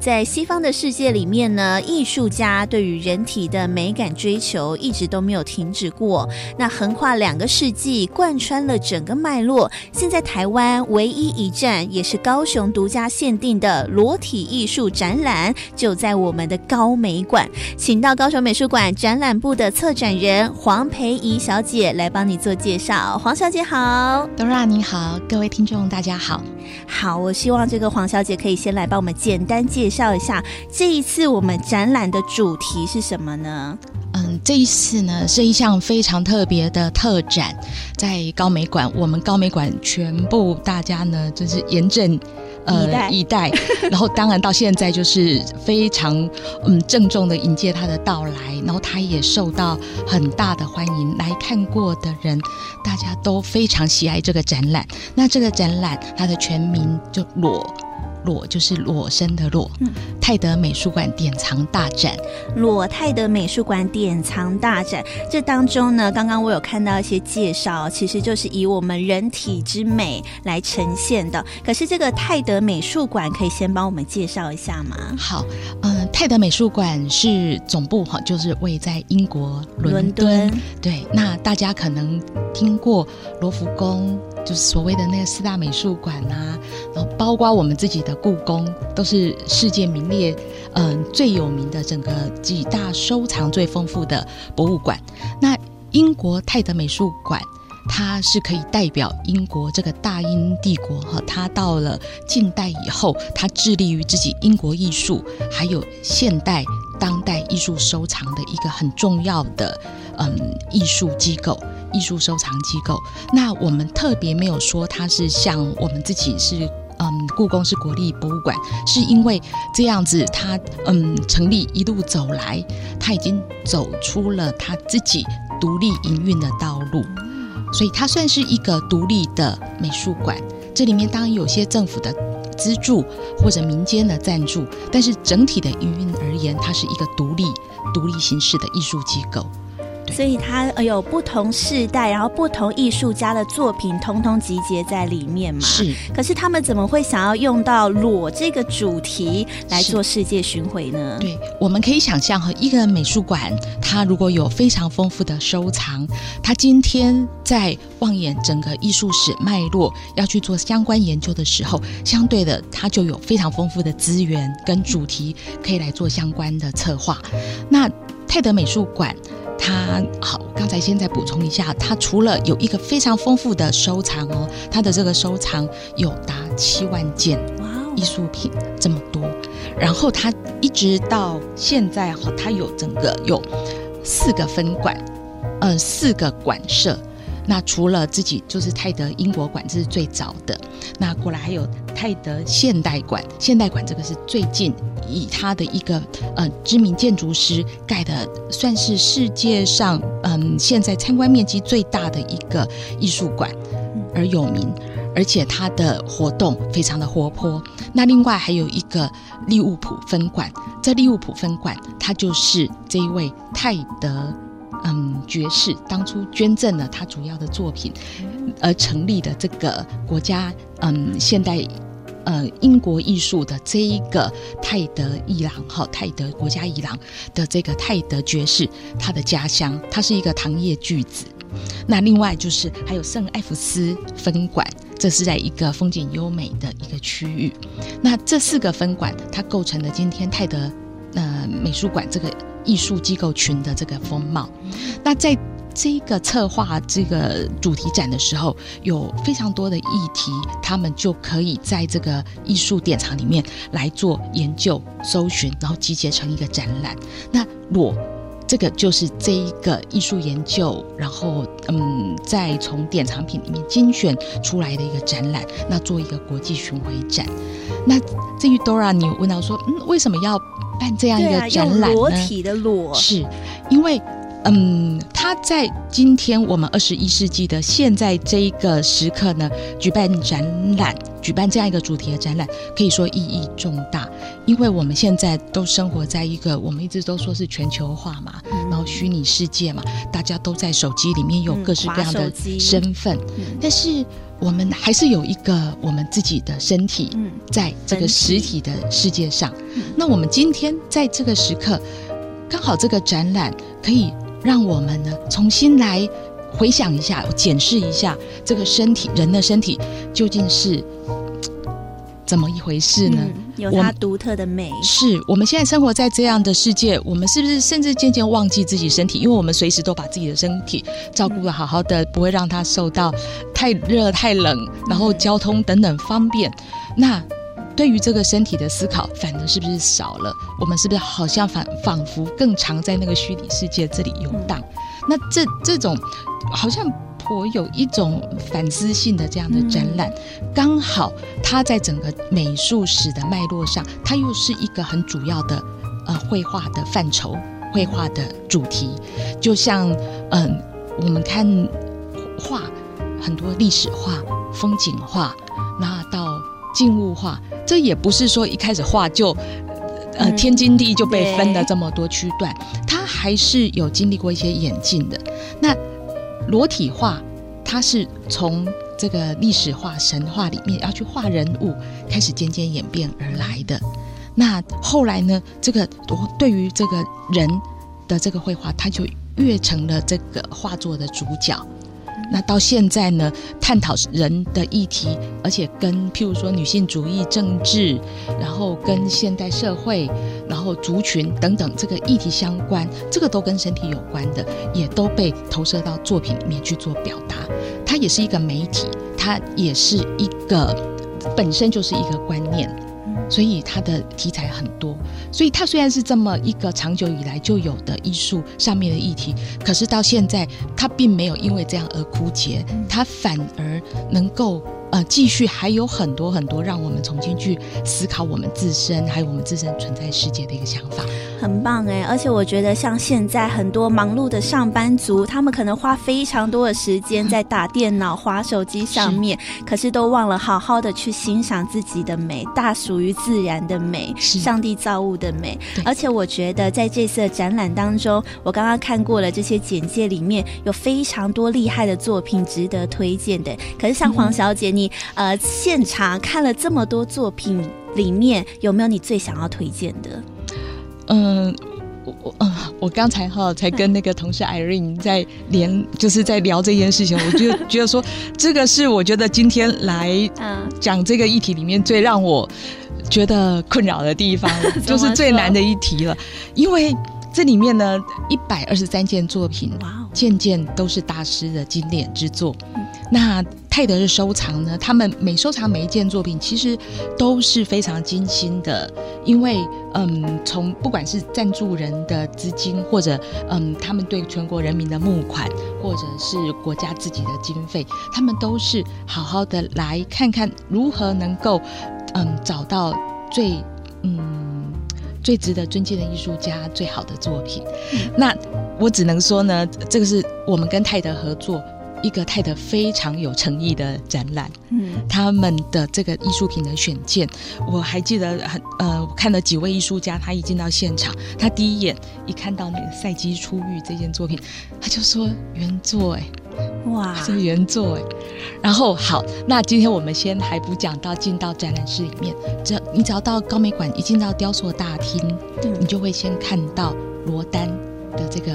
在西方的世界里面呢，艺术家对于人体的美感追求一直都没有停止过。那横跨两个世纪，贯穿了整个脉络。现在台湾唯一一站，也是高雄独家限定的裸体艺术展览，就在我们的高美馆。请到高雄美术馆展览部的策展人黄培怡小姐来帮你做介绍。黄小姐好，Dora 你好，各位听众大家好。好，我希望这个黄小姐可以先来帮我们简单介。绍一下这一次我们展览的主题是什么呢？嗯，这一次呢是一项非常特别的特展，在高美馆，我们高美馆全部大家呢就是严阵呃一代，然后当然到现在就是非常嗯郑重的迎接他的到来，然后他也受到很大的欢迎，来看过的人大家都非常喜爱这个展览。那这个展览它的全名就裸。裸就是裸身的裸，嗯，泰德美术馆典藏大展，裸泰德美术馆典藏大展。这当中呢，刚刚我有看到一些介绍，其实就是以我们人体之美来呈现的。可是这个泰德美术馆，可以先帮我们介绍一下吗？好，嗯，泰德美术馆是总部哈，就是位在英国伦敦。对，那大家可能听过罗浮宫。就是所谓的那个四大美术馆啊，然后包括我们自己的故宫，都是世界名列，嗯，最有名的整个几大收藏最丰富的博物馆。那英国泰德美术馆，它是可以代表英国这个大英帝国哈，它到了近代以后，它致力于自己英国艺术还有现代当代艺术收藏的一个很重要的嗯艺术机构。艺术收藏机构，那我们特别没有说它是像我们自己是，嗯，故宫是国立博物馆，是因为这样子，它嗯成立一路走来，它已经走出了它自己独立营运的道路，所以它算是一个独立的美术馆。这里面当然有些政府的资助或者民间的赞助，但是整体的营运而言，它是一个独立、独立形式的艺术机构。所以它有不同世代，然后不同艺术家的作品，通通集结在里面嘛。是。可是他们怎么会想要用到裸这个主题来做世界巡回呢？对，我们可以想象，和一个美术馆，它如果有非常丰富的收藏，它今天在望眼整个艺术史脉络，要去做相关研究的时候，相对的，它就有非常丰富的资源跟主题可以来做相关的策划。那泰德美术馆。它好，刚才现在补充一下，它除了有一个非常丰富的收藏哦，它的这个收藏有达七万件艺术品这么多，然后它一直到现在哈，它有整个有四个分馆，呃，四个馆舍。那除了自己就是泰德英国馆，这是最早的。那过来还有泰德现代馆，现代馆这个是最近以他的一个呃知名建筑师盖的，算是世界上嗯现在参观面积最大的一个艺术馆而有名，而且它的活动非常的活泼。那另外还有一个利物浦分馆，在利物浦分馆，它就是这一位泰德。嗯，爵士当初捐赠了他主要的作品，而成立的这个国家，嗯，现代呃英国艺术的这一个泰德艺廊，哈，泰德国家艺廊的这个泰德爵士，他的家乡，他是一个糖业巨子。那另外就是还有圣艾弗斯分馆，这是在一个风景优美的一个区域。那这四个分馆，它构成了今天泰德呃美术馆这个。艺术机构群的这个风貌，那在这个策划这个主题展的时候，有非常多的议题，他们就可以在这个艺术典藏里面来做研究、搜寻，然后集结成一个展览。那裸这个就是这一个艺术研究，然后嗯，再从典藏品里面精选出来的一个展览，那做一个国际巡回展。那至于 Dora，你问到说，嗯，为什么要办这样一个展览呢？裸体的裸，是因为。嗯，他在今天我们二十一世纪的现在这一个时刻呢，举办展览，举办这样一个主题的展览，可以说意义重大。因为我们现在都生活在一个我们一直都说是全球化嘛，嗯、然后虚拟世界嘛，大家都在手机里面有各式各样的身份，嗯、但是我们还是有一个我们自己的身体，在这个实体的世界上。嗯、那我们今天在这个时刻，刚好这个展览可以。让我们呢重新来回想一下，检视一下这个身体，人的身体究竟是怎么一回事呢？嗯、有它独特的美。是我们现在生活在这样的世界，我们是不是甚至渐渐忘记自己身体？因为我们随时都把自己的身体照顾的好好的，不会让它受到太热、太冷，然后交通等等方便。那对于这个身体的思考，反而是不是少了？我们是不是好像反仿佛更常在那个虚拟世界这里游荡？嗯、那这这种好像颇有一种反思性的这样的展览，嗯、刚好它在整个美术史的脉络上，它又是一个很主要的呃绘画的范畴，绘画的主题。就像嗯、呃，我们看画很多历史画、风景画，那到静物画。这也不是说一开始画就，呃，天经地义就被分了这么多区段，它还是有经历过一些演进的。那裸体画，它是从这个历史画、神话里面要去画人物，开始渐渐演变而来的。那后来呢，这个对于这个人的这个绘画，它就越成了这个画作的主角。那到现在呢，探讨人的议题，而且跟譬如说女性主义、政治，然后跟现代社会，然后族群等等这个议题相关，这个都跟身体有关的，也都被投射到作品里面去做表达。它也是一个媒体，它也是一个本身就是一个观念。所以它的题材很多，所以它虽然是这么一个长久以来就有的艺术上面的议题，可是到现在它并没有因为这样而枯竭，它反而能够。呃，继续还有很多很多让我们重新去思考我们自身，还有我们自身存在世界的一个想法，很棒哎！而且我觉得，像现在很多忙碌的上班族，他们可能花非常多的时间在打电脑、滑手机上面，是可是都忘了好好的去欣赏自己的美，大属于自然的美，是上帝造物的美。而且我觉得，在这次的展览当中，我刚刚看过了这些简介里面有非常多厉害的作品值得推荐的。可是像黄小姐。嗯你呃，现场看了这么多作品，里面有没有你最想要推荐的？嗯，我我嗯，我刚才哈才跟那个同事 Irene 在连，就是在聊这件事情，我就 觉得说，这个是我觉得今天来讲这个议题里面最让我觉得困扰的地方，就是最难的一题了，因为这里面呢，一百二十三件作品，哇，件件都是大师的经典之作，那。泰德的收藏呢，他们每收藏每一件作品，其实都是非常精心的，因为嗯，从不管是赞助人的资金，或者嗯，他们对全国人民的募款，或者是国家自己的经费，他们都是好好的来看看如何能够嗯找到最嗯最值得尊敬的艺术家最好的作品。嗯、那我只能说呢，这个是我们跟泰德合作。一个泰德非常有诚意的展览，嗯，他们的这个艺术品的选件，我还记得很呃，我看了几位艺术家，他一进到现场，他第一眼一看到那个赛基出狱这件作品，他就说原作哎，哇，是原作哎，然后好，那今天我们先还不讲到进到展览室里面，只要你只要到高美馆一进到雕塑大厅，嗯，你就会先看到罗丹的这个。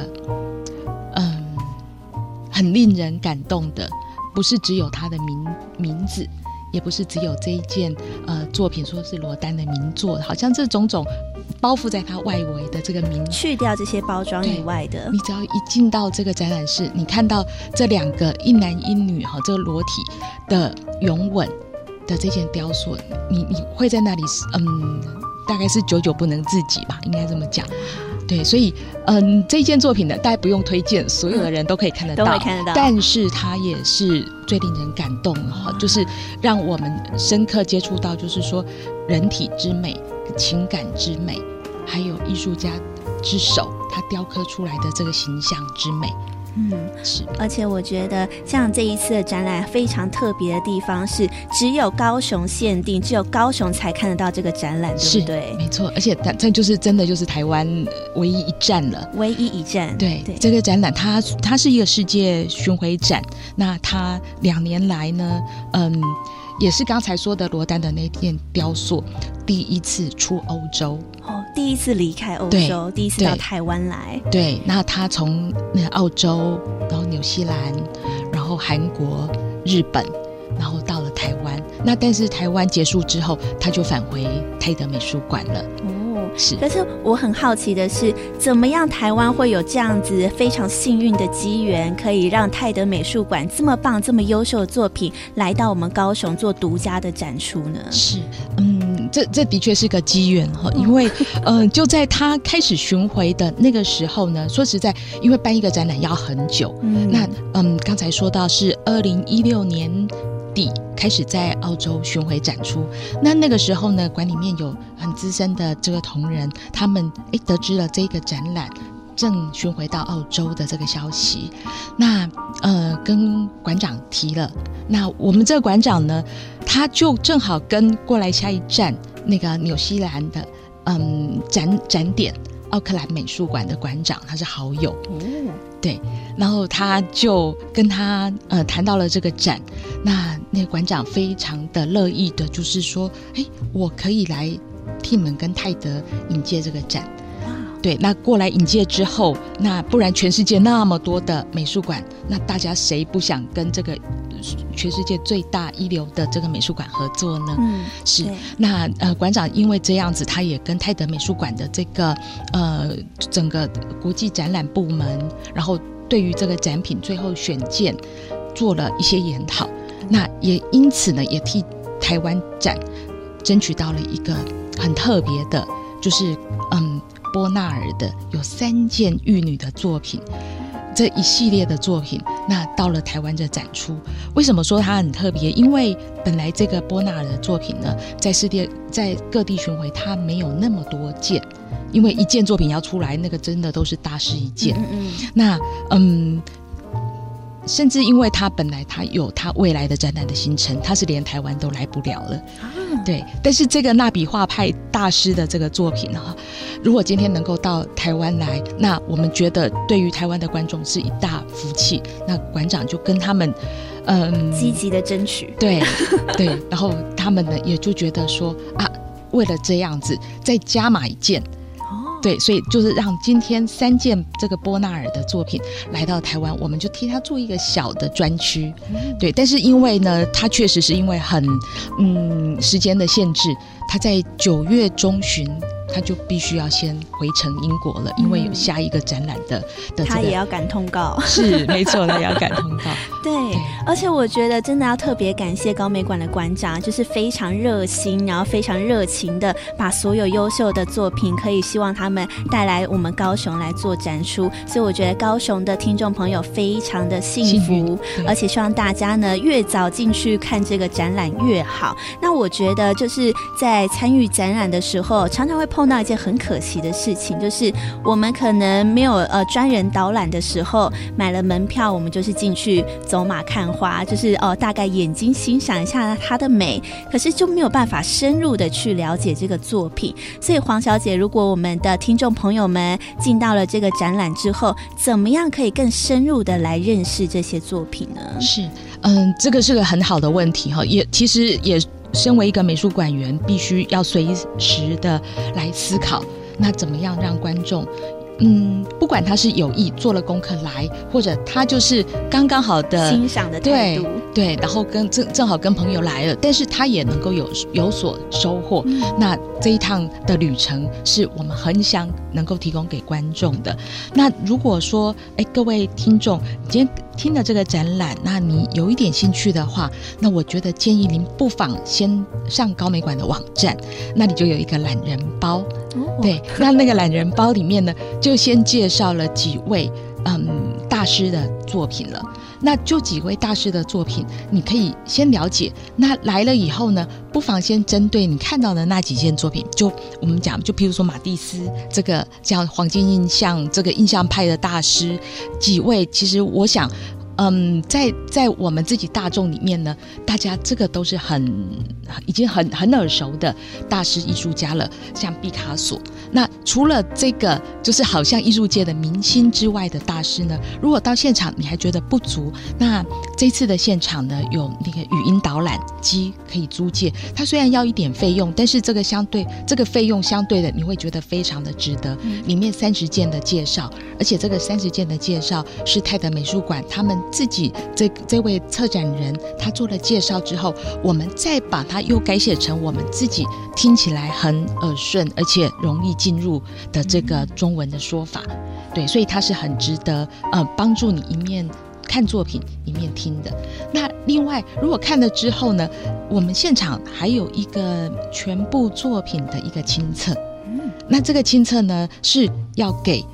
嗯很令人感动的，不是只有他的名名字，也不是只有这一件呃作品说是罗丹的名作，好像这种种包覆在他外围的这个名，去掉这些包装以外的，你只要一进到这个展览室，你看到这两个一男一女哈，这个裸体的拥吻的这件雕塑，你你会在那里嗯，大概是久久不能自己吧，应该这么讲。对，所以嗯，这件作品呢，大家不用推荐，所有的人都可以看得到，都会看得到。但是它也是最令人感动哈，就是让我们深刻接触到，就是说人体之美、情感之美，还有艺术家之手他雕刻出来的这个形象之美。嗯，是，而且我觉得像这一次的展览非常特别的地方是，只有高雄限定，只有高雄才看得到这个展览，对不对？没错，而且它这就是真的就是台湾唯一一站了，唯一一站。对，对这个展览它它是一个世界巡回展，那它两年来呢，嗯，也是刚才说的罗丹的那件雕塑第一次出欧洲。第一次离开欧洲，第一次到台湾来。对，那他从那澳洲，然后纽西兰，然后韩国、日本，然后到了台湾。那但是台湾结束之后，他就返回泰德美术馆了。哦，是。可是我很好奇的是，怎么样台湾会有这样子非常幸运的机缘，可以让泰德美术馆这么棒、这么优秀的作品来到我们高雄做独家的展出呢？是，嗯。这这的确是个机缘哈，因为嗯、呃，就在他开始巡回的那个时候呢，说实在，因为办一个展览要很久，嗯，那嗯，刚才说到是二零一六年底开始在澳洲巡回展出，那那个时候呢，馆里面有很资深的这个同仁，他们哎得知了这个展览正巡回到澳洲的这个消息，那呃跟馆长提了，那我们这个馆长呢，他就正好跟过来下一站那个纽西兰的嗯展展点奥克兰美术馆的馆长，他是好友，嗯，对，然后他就跟他呃谈到了这个展，那那个馆长非常的乐意的，就是说，哎，我可以来替你们跟泰德引介这个展。对，那过来引介之后，那不然全世界那么多的美术馆，那大家谁不想跟这个全世界最大一流的这个美术馆合作呢？嗯，是。那呃，馆长因为这样子，他也跟泰德美术馆的这个呃整个国际展览部门，然后对于这个展品最后选件做了一些研讨。那也因此呢，也替台湾展争取到了一个很特别的，就是嗯。波纳尔的有三件玉女的作品，这一系列的作品，那到了台湾的展出，为什么说它很特别？因为本来这个波纳尔的作品呢，在世界在各地巡回，它没有那么多件，因为一件作品要出来，那个真的都是大师一件。嗯嗯。那嗯。甚至因为他本来他有他未来的展览的行程，他是连台湾都来不了了。啊、对，但是这个蜡笔画派大师的这个作品哈，如果今天能够到台湾来，那我们觉得对于台湾的观众是一大福气。那馆长就跟他们嗯积极的争取，对 对，然后他们呢也就觉得说啊，为了这样子再加码一件。对，所以就是让今天三件这个波纳尔的作品来到台湾，我们就替他做一个小的专区。对，但是因为呢，他确实是因为很嗯时间的限制，他在九月中旬。他就必须要先回程英国了，因为有下一个展览的、嗯、的、这个、他也要赶通告，是没错，他也要赶通告。对，对，而且我觉得真的要特别感谢高美馆的馆长，就是非常热心，然后非常热情的把所有优秀的作品，可以希望他们带来我们高雄来做展出。所以我觉得高雄的听众朋友非常的幸福，而且希望大家呢越早进去看这个展览越好。那我觉得就是在参与展览的时候，常常会碰。碰到一件很可惜的事情，就是我们可能没有呃专人导览的时候，买了门票，我们就是进去走马看花，就是哦、大概眼睛欣赏一下它的美，可是就没有办法深入的去了解这个作品。所以黄小姐，如果我们的听众朋友们进到了这个展览之后，怎么样可以更深入的来认识这些作品呢？是，嗯，这个是个很好的问题哈，也其实也。身为一个美术馆员，必须要随时的来思考，那怎么样让观众，嗯，不管他是有意做了功课来，或者他就是刚刚好的欣赏的态度，对，对，然后跟正正好跟朋友来了，但是他也能够有有所收获，嗯。那这一趟的旅程是我们很想能够提供给观众的。那如果说，哎，各位听众，今天。听了这个展览，那你有一点兴趣的话，那我觉得建议您不妨先上高美馆的网站，那里就有一个懒人包。哦、对，那那个懒人包里面呢，就先介绍了几位嗯大师的作品了。那就几位大师的作品，你可以先了解。那来了以后呢，不妨先针对你看到的那几件作品，就我们讲，就譬如说马蒂斯这个叫黄金印象这个印象派的大师，几位，其实我想。嗯，在在我们自己大众里面呢，大家这个都是很已经很很耳熟的大师艺术家了，像毕卡索。那除了这个就是好像艺术界的明星之外的大师呢，如果到现场你还觉得不足，那这次的现场呢，有那个语音导览机可以租借。它虽然要一点费用，但是这个相对这个费用相对的你会觉得非常的值得。里面三十件的介绍，而且这个三十件的介绍是泰德美术馆他们。自己这这位策展人他做了介绍之后，我们再把它又改写成我们自己听起来很耳顺而且容易进入的这个中文的说法，对，所以它是很值得呃帮助你一面看作品一面听的。那另外，如果看了之后呢，我们现场还有一个全部作品的一个亲测，那这个亲测呢是要给。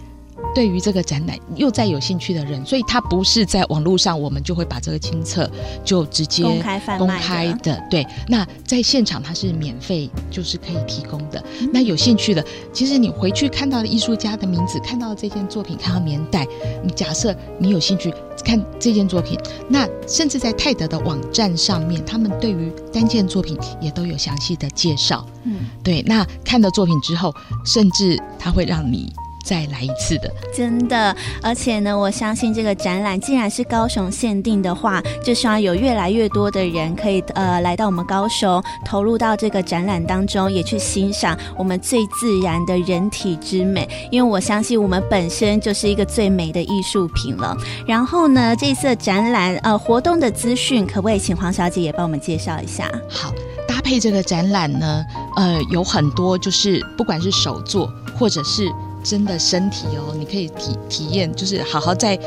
对于这个展览又再有兴趣的人，所以他不是在网络上，我们就会把这个亲测就直接公开贩卖的。公开的，对。那在现场它是免费，就是可以提供的。嗯、那有兴趣的，其实你回去看到的艺术家的名字，看到这件作品，看到年代，你假设你有兴趣看这件作品，那甚至在泰德的网站上面，他们对于单件作品也都有详细的介绍。嗯，对。那看到作品之后，甚至他会让你。再来一次的，真的，而且呢，我相信这个展览既然是高雄限定的话，就希望有越来越多的人可以呃来到我们高雄，投入到这个展览当中，也去欣赏我们最自然的人体之美。因为我相信我们本身就是一个最美的艺术品了。然后呢，这次展览呃活动的资讯，可不可以请黄小姐也帮我们介绍一下？好，搭配这个展览呢，呃，有很多就是不管是手作或者是。真的身体哦，你可以体体验，就是好好在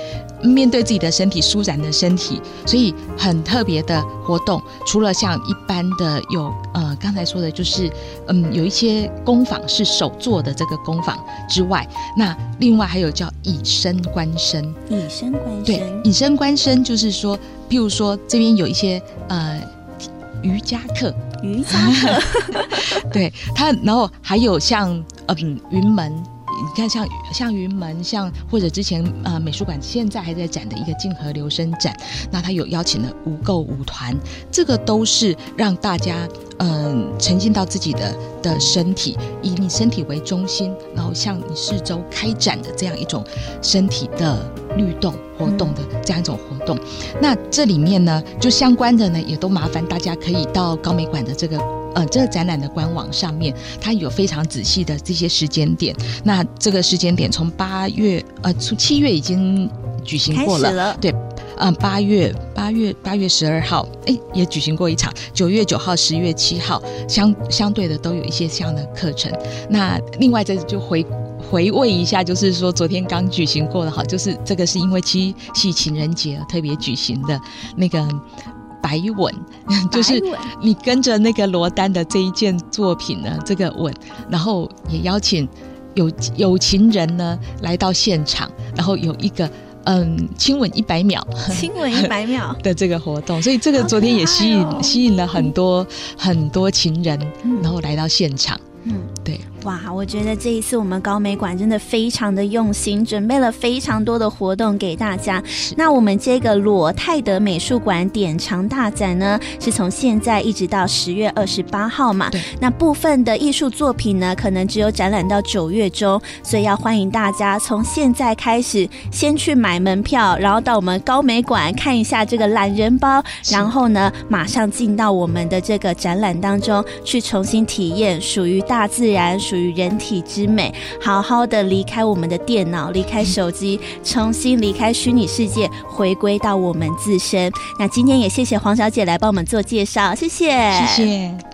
面对自己的身体，舒展的身体，所以很特别的活动。除了像一般的有呃刚才说的，就是嗯有一些工坊是手做的这个工坊之外，那另外还有叫以身观身。以身观身。对，以身观身就是说，譬如说这边有一些呃瑜伽课，瑜伽课，对它，然后还有像嗯云门。你看像，像云门，像或者之前呃美术馆现在还在展的一个静和留声展，那他有邀请了无垢舞团，这个都是让大家嗯、沉浸到自己的的身体，以你身体为中心，然后向你四周开展的这样一种身体的律动活动的这样一种活动。那这里面呢，就相关的呢，也都麻烦大家可以到高美馆的这个。呃，这个展览的官网上面，它有非常仔细的这些时间点。那这个时间点从八月，呃，从七月已经举行过了，了对，嗯、呃，八月八月八月十二号，哎，也举行过一场。九月九号、十月七号，相相对的都有一些这样的课程。那另外这就回回味一下，就是说昨天刚举行过的哈，就是这个是因为七夕情人节特别举行的那个。白吻，就是你跟着那个罗丹的这一件作品呢，这个吻，然后也邀请有有情人呢来到现场，然后有一个嗯 亲吻一百秒，亲吻一百秒。的这个活动，所以这个昨天也吸引、哦、吸引了很多、嗯、很多情人，然后来到现场，嗯，对。哇，我觉得这一次我们高美馆真的非常的用心，准备了非常多的活动给大家。那我们这个裸泰德美术馆典藏大展呢，是从现在一直到十月二十八号嘛。那部分的艺术作品呢，可能只有展览到九月中，所以要欢迎大家从现在开始先去买门票，然后到我们高美馆看一下这个懒人包，然后呢，马上进到我们的这个展览当中去重新体验属于大自然。属于人体之美，好好的离开我们的电脑，离开手机，重新离开虚拟世界，回归到我们自身。那今天也谢谢黄小姐来帮我们做介绍，谢谢，谢谢。